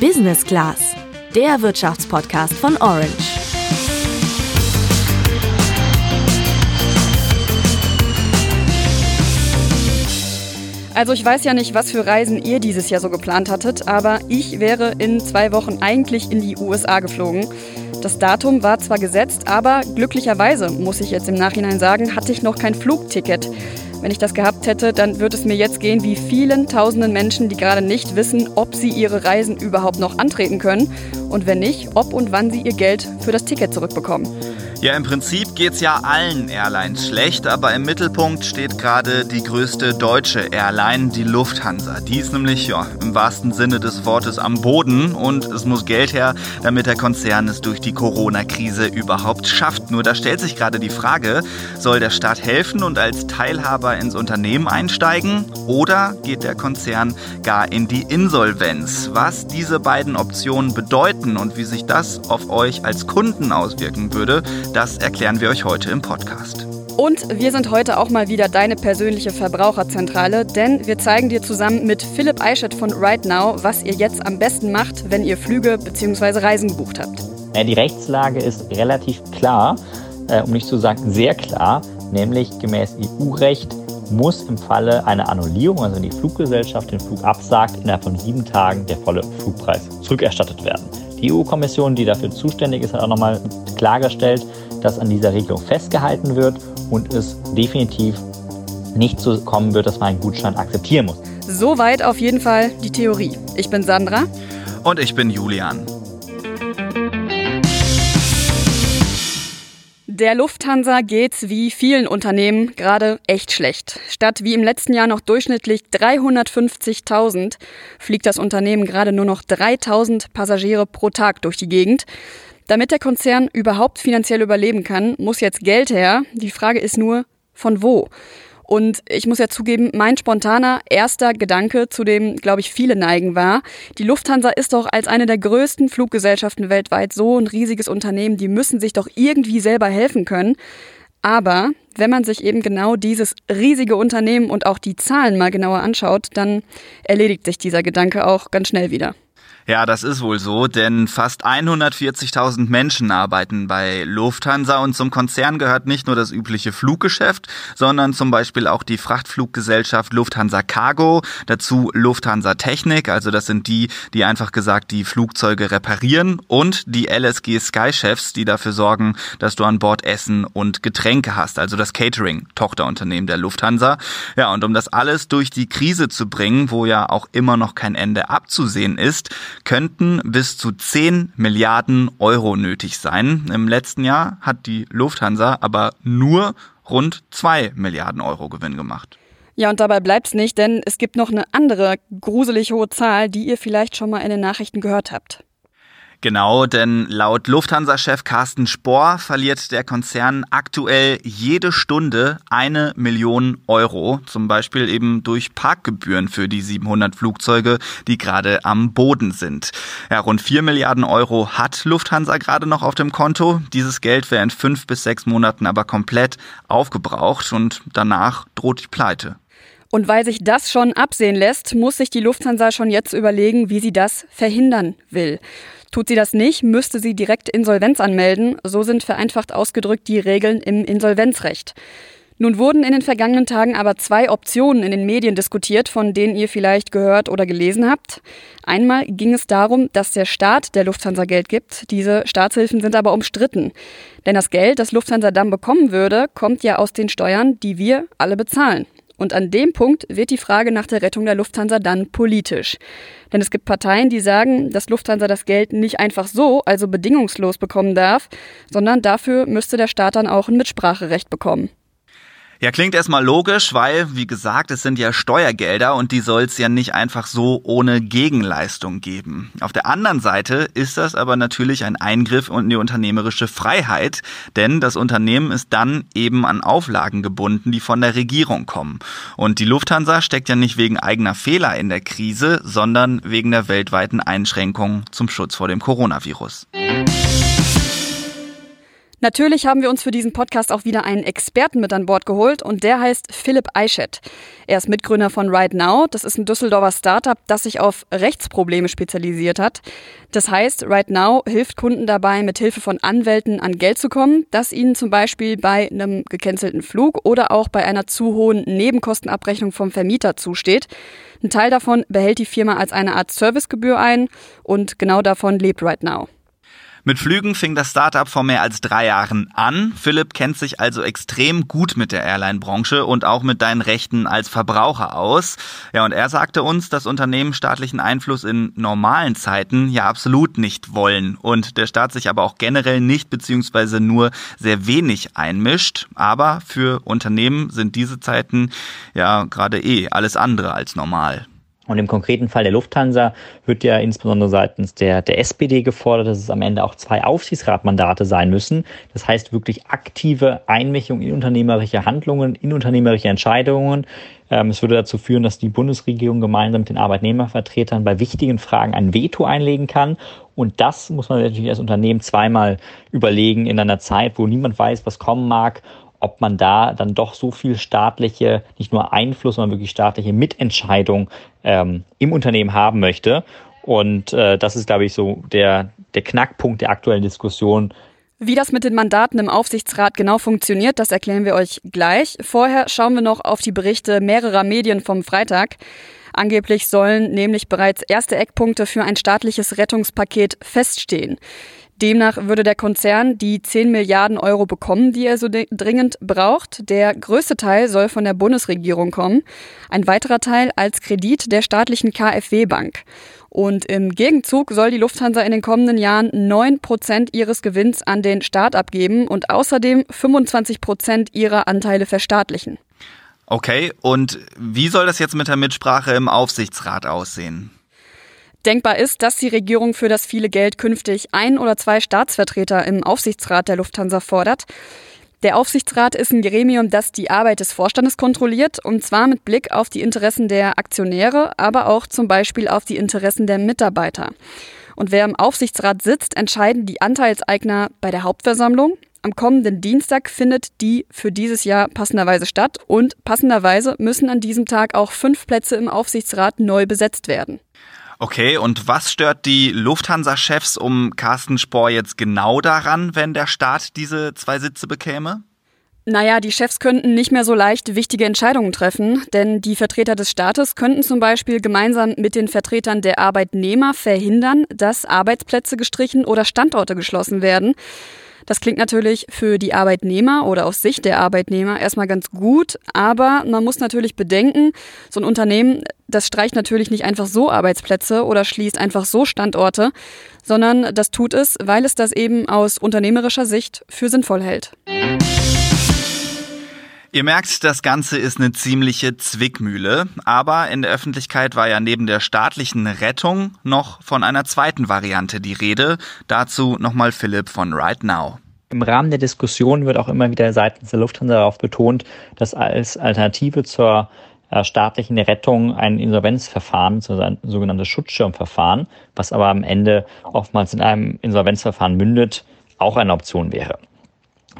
Business Class, der Wirtschaftspodcast von Orange. Also ich weiß ja nicht, was für Reisen ihr dieses Jahr so geplant hattet, aber ich wäre in zwei Wochen eigentlich in die USA geflogen. Das Datum war zwar gesetzt, aber glücklicherweise, muss ich jetzt im Nachhinein sagen, hatte ich noch kein Flugticket. Wenn ich das gehabt hätte, dann würde es mir jetzt gehen wie vielen tausenden Menschen, die gerade nicht wissen, ob sie ihre Reisen überhaupt noch antreten können und wenn nicht, ob und wann sie ihr Geld für das Ticket zurückbekommen. Ja, im Prinzip geht es ja allen Airlines schlecht, aber im Mittelpunkt steht gerade die größte deutsche Airline, die Lufthansa. Die ist nämlich ja, im wahrsten Sinne des Wortes am Boden und es muss Geld her, damit der Konzern es durch die Corona-Krise überhaupt schafft. Nur da stellt sich gerade die Frage, soll der Staat helfen und als Teilhaber ins Unternehmen einsteigen oder geht der Konzern gar in die Insolvenz? Was diese beiden Optionen bedeuten und wie sich das auf euch als Kunden auswirken würde, das erklären wir euch heute im Podcast. Und wir sind heute auch mal wieder deine persönliche Verbraucherzentrale, denn wir zeigen dir zusammen mit Philipp Eichert von Right Now, was ihr jetzt am besten macht, wenn ihr Flüge bzw. Reisen gebucht habt. Die Rechtslage ist relativ klar, äh, um nicht zu sagen sehr klar, nämlich gemäß EU-Recht muss im Falle einer Annullierung, also wenn die Fluggesellschaft den Flug absagt, innerhalb von sieben Tagen der volle Flugpreis zurückerstattet werden. Die EU-Kommission, die dafür zuständig ist, hat auch nochmal klargestellt, dass an dieser Regelung festgehalten wird und es definitiv nicht so kommen wird, dass man einen Gutschein akzeptieren muss. Soweit auf jeden Fall die Theorie. Ich bin Sandra. Und ich bin Julian. Der Lufthansa geht's wie vielen Unternehmen gerade echt schlecht. Statt wie im letzten Jahr noch durchschnittlich 350.000 fliegt das Unternehmen gerade nur noch 3.000 Passagiere pro Tag durch die Gegend. Damit der Konzern überhaupt finanziell überleben kann, muss jetzt Geld her. Die Frage ist nur, von wo? Und ich muss ja zugeben, mein spontaner erster Gedanke, zu dem, glaube ich, viele neigen, war, die Lufthansa ist doch als eine der größten Fluggesellschaften weltweit so ein riesiges Unternehmen, die müssen sich doch irgendwie selber helfen können. Aber wenn man sich eben genau dieses riesige Unternehmen und auch die Zahlen mal genauer anschaut, dann erledigt sich dieser Gedanke auch ganz schnell wieder. Ja, das ist wohl so, denn fast 140.000 Menschen arbeiten bei Lufthansa und zum Konzern gehört nicht nur das übliche Fluggeschäft, sondern zum Beispiel auch die Frachtfluggesellschaft Lufthansa Cargo, dazu Lufthansa Technik, also das sind die, die einfach gesagt die Flugzeuge reparieren und die LSG Sky Chefs, die dafür sorgen, dass du an Bord Essen und Getränke hast, also das Catering, Tochterunternehmen der Lufthansa. Ja, und um das alles durch die Krise zu bringen, wo ja auch immer noch kein Ende abzusehen ist, könnten bis zu 10 Milliarden Euro nötig sein. Im letzten Jahr hat die Lufthansa aber nur rund 2 Milliarden Euro Gewinn gemacht. Ja, und dabei bleibt's nicht, denn es gibt noch eine andere gruselig hohe Zahl, die ihr vielleicht schon mal in den Nachrichten gehört habt. Genau, denn laut Lufthansa-Chef Carsten Spohr verliert der Konzern aktuell jede Stunde eine Million Euro, zum Beispiel eben durch Parkgebühren für die 700 Flugzeuge, die gerade am Boden sind. Ja, rund 4 Milliarden Euro hat Lufthansa gerade noch auf dem Konto. Dieses Geld wäre in fünf bis sechs Monaten aber komplett aufgebraucht und danach droht die Pleite. Und weil sich das schon absehen lässt, muss sich die Lufthansa schon jetzt überlegen, wie sie das verhindern will. Tut sie das nicht, müsste sie direkt Insolvenz anmelden. So sind vereinfacht ausgedrückt die Regeln im Insolvenzrecht. Nun wurden in den vergangenen Tagen aber zwei Optionen in den Medien diskutiert, von denen ihr vielleicht gehört oder gelesen habt. Einmal ging es darum, dass der Staat der Lufthansa Geld gibt. Diese Staatshilfen sind aber umstritten. Denn das Geld, das Lufthansa dann bekommen würde, kommt ja aus den Steuern, die wir alle bezahlen. Und an dem Punkt wird die Frage nach der Rettung der Lufthansa dann politisch. Denn es gibt Parteien, die sagen, dass Lufthansa das Geld nicht einfach so, also bedingungslos bekommen darf, sondern dafür müsste der Staat dann auch ein Mitspracherecht bekommen. Ja, klingt erstmal logisch, weil, wie gesagt, es sind ja Steuergelder und die soll es ja nicht einfach so ohne Gegenleistung geben. Auf der anderen Seite ist das aber natürlich ein Eingriff in die unternehmerische Freiheit, denn das Unternehmen ist dann eben an Auflagen gebunden, die von der Regierung kommen. Und die Lufthansa steckt ja nicht wegen eigener Fehler in der Krise, sondern wegen der weltweiten Einschränkungen zum Schutz vor dem Coronavirus. Natürlich haben wir uns für diesen Podcast auch wieder einen Experten mit an Bord geholt und der heißt Philipp Eichett. Er ist Mitgründer von Right Now. Das ist ein Düsseldorfer Startup, das sich auf Rechtsprobleme spezialisiert hat. Das heißt, Right Now hilft Kunden dabei, mit Hilfe von Anwälten an Geld zu kommen, das ihnen zum Beispiel bei einem gecancelten Flug oder auch bei einer zu hohen Nebenkostenabrechnung vom Vermieter zusteht. Ein Teil davon behält die Firma als eine Art Servicegebühr ein und genau davon lebt Right Now. Mit Flügen fing das Startup vor mehr als drei Jahren an. Philipp kennt sich also extrem gut mit der Airline-Branche und auch mit deinen Rechten als Verbraucher aus. Ja, und er sagte uns, dass Unternehmen staatlichen Einfluss in normalen Zeiten ja absolut nicht wollen und der Staat sich aber auch generell nicht beziehungsweise nur sehr wenig einmischt. Aber für Unternehmen sind diese Zeiten ja gerade eh alles andere als normal. Und im konkreten Fall der Lufthansa wird ja insbesondere seitens der, der SPD gefordert, dass es am Ende auch zwei Aufsichtsratmandate sein müssen. Das heißt wirklich aktive Einmischung in unternehmerische Handlungen, in unternehmerische Entscheidungen. Ähm, es würde dazu führen, dass die Bundesregierung gemeinsam mit den Arbeitnehmervertretern bei wichtigen Fragen ein Veto einlegen kann. Und das muss man natürlich als Unternehmen zweimal überlegen in einer Zeit, wo niemand weiß, was kommen mag ob man da dann doch so viel staatliche, nicht nur Einfluss, sondern wirklich staatliche Mitentscheidung ähm, im Unternehmen haben möchte. Und äh, das ist, glaube ich, so der, der Knackpunkt der aktuellen Diskussion. Wie das mit den Mandaten im Aufsichtsrat genau funktioniert, das erklären wir euch gleich. Vorher schauen wir noch auf die Berichte mehrerer Medien vom Freitag. Angeblich sollen nämlich bereits erste Eckpunkte für ein staatliches Rettungspaket feststehen. Demnach würde der Konzern die 10 Milliarden Euro bekommen, die er so dringend braucht. Der größte Teil soll von der Bundesregierung kommen, ein weiterer Teil als Kredit der staatlichen KfW-Bank. Und im Gegenzug soll die Lufthansa in den kommenden Jahren 9 Prozent ihres Gewinns an den Staat abgeben und außerdem 25 Prozent ihrer Anteile verstaatlichen. Okay, und wie soll das jetzt mit der Mitsprache im Aufsichtsrat aussehen? Denkbar ist, dass die Regierung für das viele Geld künftig ein oder zwei Staatsvertreter im Aufsichtsrat der Lufthansa fordert. Der Aufsichtsrat ist ein Gremium, das die Arbeit des Vorstandes kontrolliert, und zwar mit Blick auf die Interessen der Aktionäre, aber auch zum Beispiel auf die Interessen der Mitarbeiter. Und wer im Aufsichtsrat sitzt, entscheiden die Anteilseigner bei der Hauptversammlung. Am kommenden Dienstag findet die für dieses Jahr passenderweise statt und passenderweise müssen an diesem Tag auch fünf Plätze im Aufsichtsrat neu besetzt werden. Okay, und was stört die Lufthansa-Chefs um Carsten Spohr jetzt genau daran, wenn der Staat diese zwei Sitze bekäme? Naja, die Chefs könnten nicht mehr so leicht wichtige Entscheidungen treffen, denn die Vertreter des Staates könnten zum Beispiel gemeinsam mit den Vertretern der Arbeitnehmer verhindern, dass Arbeitsplätze gestrichen oder Standorte geschlossen werden. Das klingt natürlich für die Arbeitnehmer oder aus Sicht der Arbeitnehmer erstmal ganz gut, aber man muss natürlich bedenken, so ein Unternehmen, das streicht natürlich nicht einfach so Arbeitsplätze oder schließt einfach so Standorte, sondern das tut es, weil es das eben aus unternehmerischer Sicht für sinnvoll hält. Ihr merkt, das Ganze ist eine ziemliche Zwickmühle, aber in der Öffentlichkeit war ja neben der staatlichen Rettung noch von einer zweiten Variante die Rede. Dazu nochmal Philipp von Right Now. Im Rahmen der Diskussion wird auch immer wieder seitens der Lufthansa darauf betont, dass als Alternative zur äh, staatlichen Rettung ein Insolvenzverfahren, so ein sogenanntes Schutzschirmverfahren, was aber am Ende oftmals in einem Insolvenzverfahren mündet, auch eine Option wäre.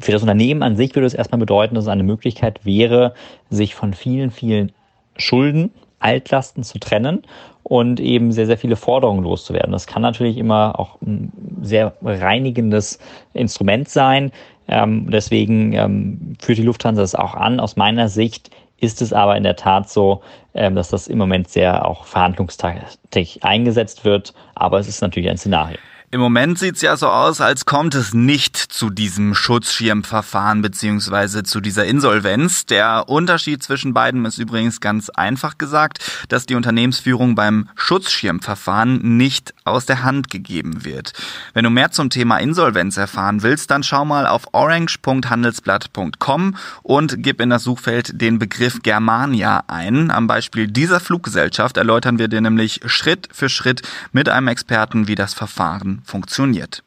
Für das Unternehmen an sich würde es erstmal bedeuten, dass es eine Möglichkeit wäre, sich von vielen, vielen Schulden, Altlasten zu trennen und eben sehr, sehr viele Forderungen loszuwerden. Das kann natürlich immer auch ein sehr reinigendes Instrument sein. Ähm, deswegen ähm, führt die Lufthansa das auch an. Aus meiner Sicht ist es aber in der Tat so, ähm, dass das im Moment sehr auch verhandlungstaktisch eingesetzt wird. Aber es ist natürlich ein Szenario. Im Moment sieht's ja so aus, als kommt es nicht zu diesem Schutzschirmverfahren beziehungsweise zu dieser Insolvenz. Der Unterschied zwischen beiden ist übrigens ganz einfach gesagt, dass die Unternehmensführung beim Schutzschirmverfahren nicht aus der Hand gegeben wird. Wenn du mehr zum Thema Insolvenz erfahren willst, dann schau mal auf orange.handelsblatt.com und gib in das Suchfeld den Begriff Germania ein. Am Beispiel dieser Fluggesellschaft erläutern wir dir nämlich Schritt für Schritt mit einem Experten, wie das Verfahren funktioniert.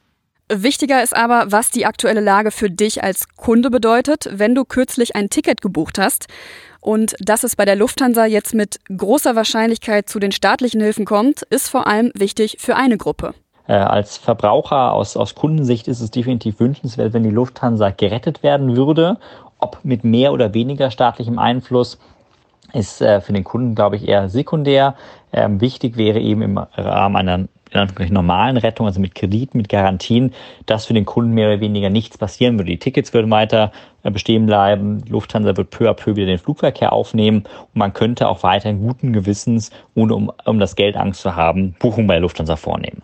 Wichtiger ist aber, was die aktuelle Lage für dich als Kunde bedeutet, wenn du kürzlich ein Ticket gebucht hast. Und dass es bei der Lufthansa jetzt mit großer Wahrscheinlichkeit zu den staatlichen Hilfen kommt, ist vor allem wichtig für eine Gruppe. Äh, als Verbraucher aus, aus Kundensicht ist es definitiv wünschenswert, wenn die Lufthansa gerettet werden würde. Ob mit mehr oder weniger staatlichem Einfluss ist äh, für den Kunden, glaube ich, eher sekundär. Ähm, wichtig wäre eben im Rahmen einer in normalen Rettung, also mit Krediten, mit Garantien, dass für den Kunden mehr oder weniger nichts passieren würde. Die Tickets würden weiter äh, bestehen bleiben, Lufthansa wird peu à peu wieder den Flugverkehr aufnehmen und man könnte auch weiterhin guten Gewissens, ohne um, um das Geld Angst zu haben, Buchungen bei Lufthansa vornehmen.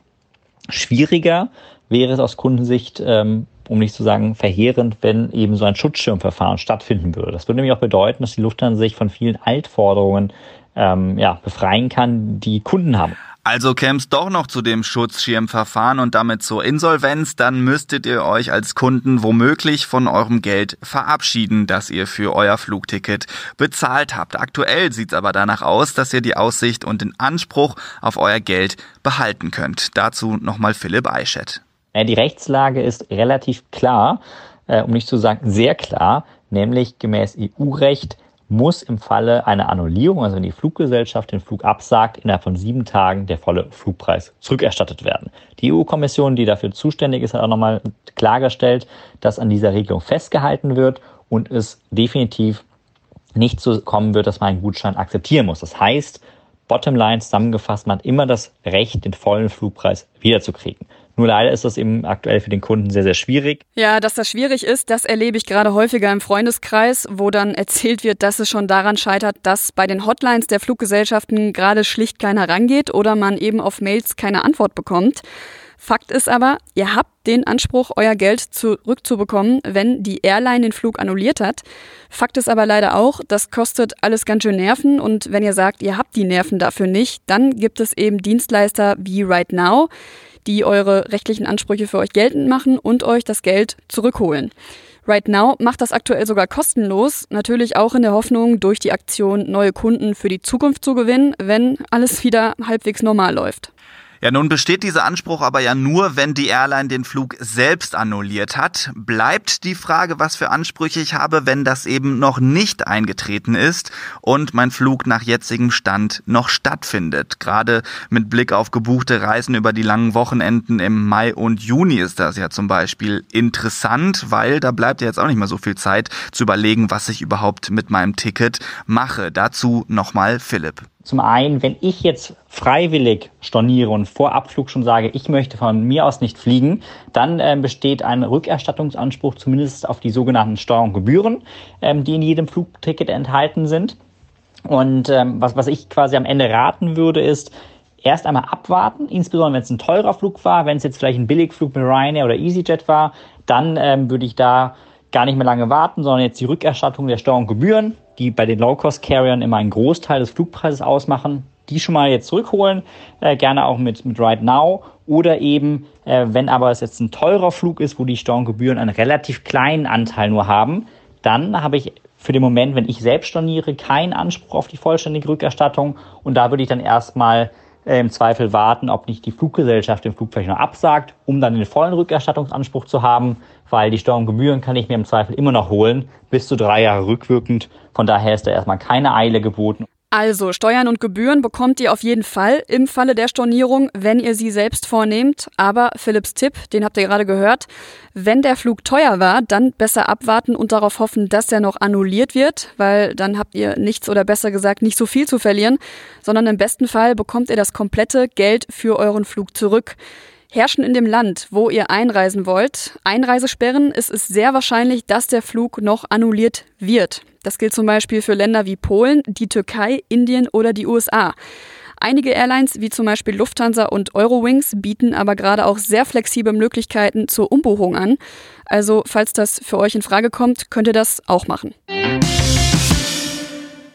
Schwieriger wäre es aus Kundensicht, ähm, um nicht zu sagen verheerend, wenn eben so ein Schutzschirmverfahren stattfinden würde. Das würde nämlich auch bedeuten, dass die Lufthansa sich von vielen Altforderungen ähm, ja, befreien kann, die Kunden haben. Also käm's doch noch zu dem Schutzschirmverfahren und damit zur Insolvenz, dann müsstet ihr euch als Kunden womöglich von eurem Geld verabschieden, das ihr für euer Flugticket bezahlt habt. Aktuell sieht's aber danach aus, dass ihr die Aussicht und den Anspruch auf euer Geld behalten könnt. Dazu nochmal Philipp Eichett. Die Rechtslage ist relativ klar, äh, um nicht zu sagen sehr klar, nämlich gemäß EU-Recht muss im Falle einer Annullierung, also wenn die Fluggesellschaft den Flug absagt, innerhalb von sieben Tagen der volle Flugpreis zurückerstattet werden. Die EU-Kommission, die dafür zuständig ist, hat auch nochmal klargestellt, dass an dieser Regelung festgehalten wird und es definitiv nicht so kommen wird, dass man einen Gutschein akzeptieren muss. Das heißt, Bottomline zusammengefasst, man hat immer das Recht, den vollen Flugpreis wiederzukriegen. Nur leider ist das eben aktuell für den Kunden sehr, sehr schwierig. Ja, dass das schwierig ist, das erlebe ich gerade häufiger im Freundeskreis, wo dann erzählt wird, dass es schon daran scheitert, dass bei den Hotlines der Fluggesellschaften gerade schlicht keiner rangeht oder man eben auf Mails keine Antwort bekommt. Fakt ist aber, ihr habt den Anspruch, euer Geld zurückzubekommen, wenn die Airline den Flug annulliert hat. Fakt ist aber leider auch, das kostet alles ganz schön Nerven und wenn ihr sagt, ihr habt die Nerven dafür nicht, dann gibt es eben Dienstleister wie Right Now, die eure rechtlichen Ansprüche für euch geltend machen und euch das Geld zurückholen. Right Now macht das aktuell sogar kostenlos, natürlich auch in der Hoffnung, durch die Aktion neue Kunden für die Zukunft zu gewinnen, wenn alles wieder halbwegs normal läuft. Ja, nun besteht dieser Anspruch aber ja nur, wenn die Airline den Flug selbst annulliert hat. Bleibt die Frage, was für Ansprüche ich habe, wenn das eben noch nicht eingetreten ist und mein Flug nach jetzigem Stand noch stattfindet. Gerade mit Blick auf gebuchte Reisen über die langen Wochenenden im Mai und Juni ist das ja zum Beispiel interessant, weil da bleibt ja jetzt auch nicht mehr so viel Zeit zu überlegen, was ich überhaupt mit meinem Ticket mache. Dazu nochmal Philipp. Zum einen, wenn ich jetzt freiwillig storniere und vor Abflug schon sage, ich möchte von mir aus nicht fliegen, dann ähm, besteht ein Rückerstattungsanspruch zumindest auf die sogenannten Steuer und Gebühren, ähm, die in jedem Flugticket enthalten sind. Und ähm, was, was ich quasi am Ende raten würde, ist, erst einmal abwarten, insbesondere wenn es ein teurer Flug war, wenn es jetzt vielleicht ein Billigflug mit Ryanair oder EasyJet war, dann ähm, würde ich da gar nicht mehr lange warten, sondern jetzt die Rückerstattung der Steuer und Gebühren die bei den Low-Cost-Carriern immer einen Großteil des Flugpreises ausmachen, die schon mal jetzt zurückholen, äh, gerne auch mit, mit Right Now oder eben, äh, wenn aber es jetzt ein teurer Flug ist, wo die Storngebühren einen relativ kleinen Anteil nur haben, dann habe ich für den Moment, wenn ich selbst storniere, keinen Anspruch auf die vollständige Rückerstattung und da würde ich dann erstmal äh, im Zweifel warten, ob nicht die Fluggesellschaft den Flug vielleicht noch absagt, um dann den vollen Rückerstattungsanspruch zu haben, weil die Steuer und Gebühren kann ich mir im Zweifel immer noch holen, bis zu drei Jahre rückwirkend. Von daher ist da erstmal keine Eile geboten. Also Steuern und Gebühren bekommt ihr auf jeden Fall im Falle der Stornierung, wenn ihr sie selbst vornehmt. Aber Philipps Tipp, den habt ihr gerade gehört, wenn der Flug teuer war, dann besser abwarten und darauf hoffen, dass er noch annulliert wird, weil dann habt ihr nichts oder besser gesagt nicht so viel zu verlieren, sondern im besten Fall bekommt ihr das komplette Geld für euren Flug zurück herrschen in dem Land, wo ihr einreisen wollt, Einreisesperren, ist es sehr wahrscheinlich, dass der Flug noch annulliert wird. Das gilt zum Beispiel für Länder wie Polen, die Türkei, Indien oder die USA. Einige Airlines, wie zum Beispiel Lufthansa und Eurowings, bieten aber gerade auch sehr flexible Möglichkeiten zur Umbuchung an. Also, falls das für euch in Frage kommt, könnt ihr das auch machen.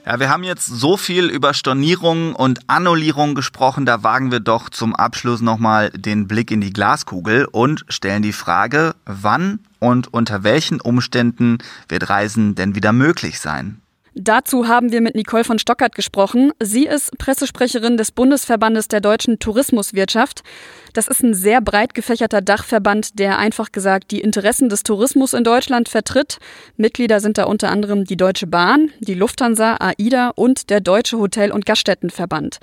Ja, wir haben jetzt so viel über Stornierung und Annullierung gesprochen, da wagen wir doch zum Abschluss nochmal den Blick in die Glaskugel und stellen die Frage, wann und unter welchen Umständen wird Reisen denn wieder möglich sein? Dazu haben wir mit Nicole von Stockert gesprochen. Sie ist Pressesprecherin des Bundesverbandes der deutschen Tourismuswirtschaft. Das ist ein sehr breit gefächerter Dachverband, der einfach gesagt die Interessen des Tourismus in Deutschland vertritt. Mitglieder sind da unter anderem die Deutsche Bahn, die Lufthansa, AIDA und der Deutsche Hotel- und Gaststättenverband.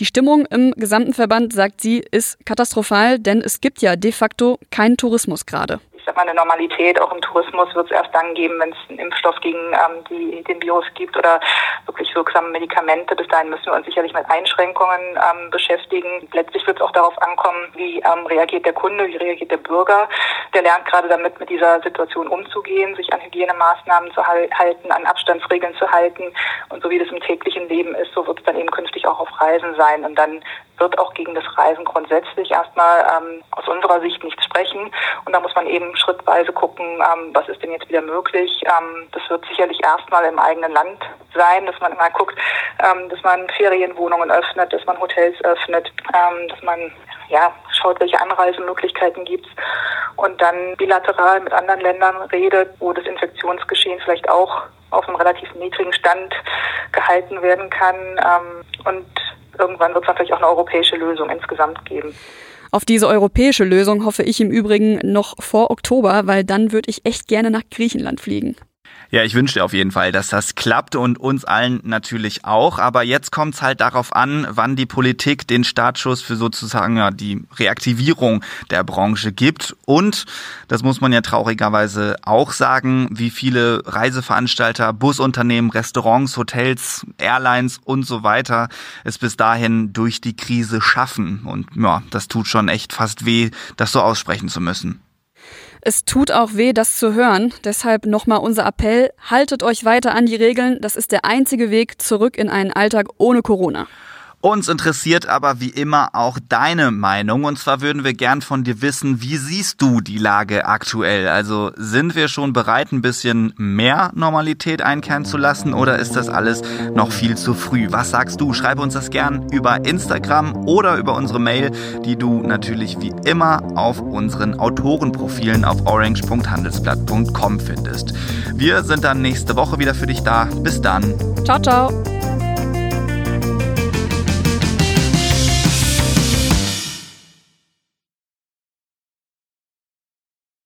Die Stimmung im gesamten Verband, sagt sie, ist katastrophal, denn es gibt ja de facto keinen Tourismus gerade ich sag mal, eine Normalität auch im Tourismus wird es erst dann geben, wenn es einen Impfstoff gegen ähm, die, den Virus gibt oder wirklich wirksame Medikamente. Bis dahin müssen wir uns sicherlich mit Einschränkungen ähm, beschäftigen. Letztlich wird es auch darauf ankommen, wie ähm, reagiert der Kunde, wie reagiert der Bürger. Der lernt gerade damit, mit dieser Situation umzugehen, sich an Hygienemaßnahmen zu halten, an Abstandsregeln zu halten. Und so wie das im täglichen Leben ist, so wird es dann eben künftig auch auf Reisen sein. Und dann wird auch gegen das Reisen grundsätzlich erstmal ähm, aus unserer Sicht nichts sprechen. Und da muss man eben schrittweise gucken, ähm, was ist denn jetzt wieder möglich. Ähm, das wird sicherlich erstmal im eigenen Land sein, dass man mal guckt, ähm, dass man Ferienwohnungen öffnet, dass man Hotels öffnet, ähm, dass man ja, schaut, welche Anreisemöglichkeiten gibt und dann bilateral mit anderen Ländern redet, wo das Infektionsgeschehen vielleicht auch auf einem relativ niedrigen Stand gehalten werden kann. Ähm, und irgendwann wird es natürlich auch eine europäische Lösung insgesamt geben. Auf diese europäische Lösung hoffe ich im Übrigen noch vor Oktober, weil dann würde ich echt gerne nach Griechenland fliegen. Ja, ich wünsche dir auf jeden Fall, dass das klappt und uns allen natürlich auch. Aber jetzt kommt es halt darauf an, wann die Politik den Startschuss für sozusagen ja, die Reaktivierung der Branche gibt. Und, das muss man ja traurigerweise auch sagen, wie viele Reiseveranstalter, Busunternehmen, Restaurants, Hotels, Airlines und so weiter es bis dahin durch die Krise schaffen. Und ja, das tut schon echt fast weh, das so aussprechen zu müssen. Es tut auch weh, das zu hören. Deshalb nochmal unser Appell, haltet euch weiter an die Regeln. Das ist der einzige Weg zurück in einen Alltag ohne Corona. Uns interessiert aber wie immer auch deine Meinung und zwar würden wir gern von dir wissen, wie siehst du die Lage aktuell? Also sind wir schon bereit, ein bisschen mehr Normalität einkehren zu lassen oder ist das alles noch viel zu früh? Was sagst du? Schreibe uns das gern über Instagram oder über unsere Mail, die du natürlich wie immer auf unseren Autorenprofilen auf orange.handelsblatt.com findest. Wir sind dann nächste Woche wieder für dich da. Bis dann. Ciao, ciao.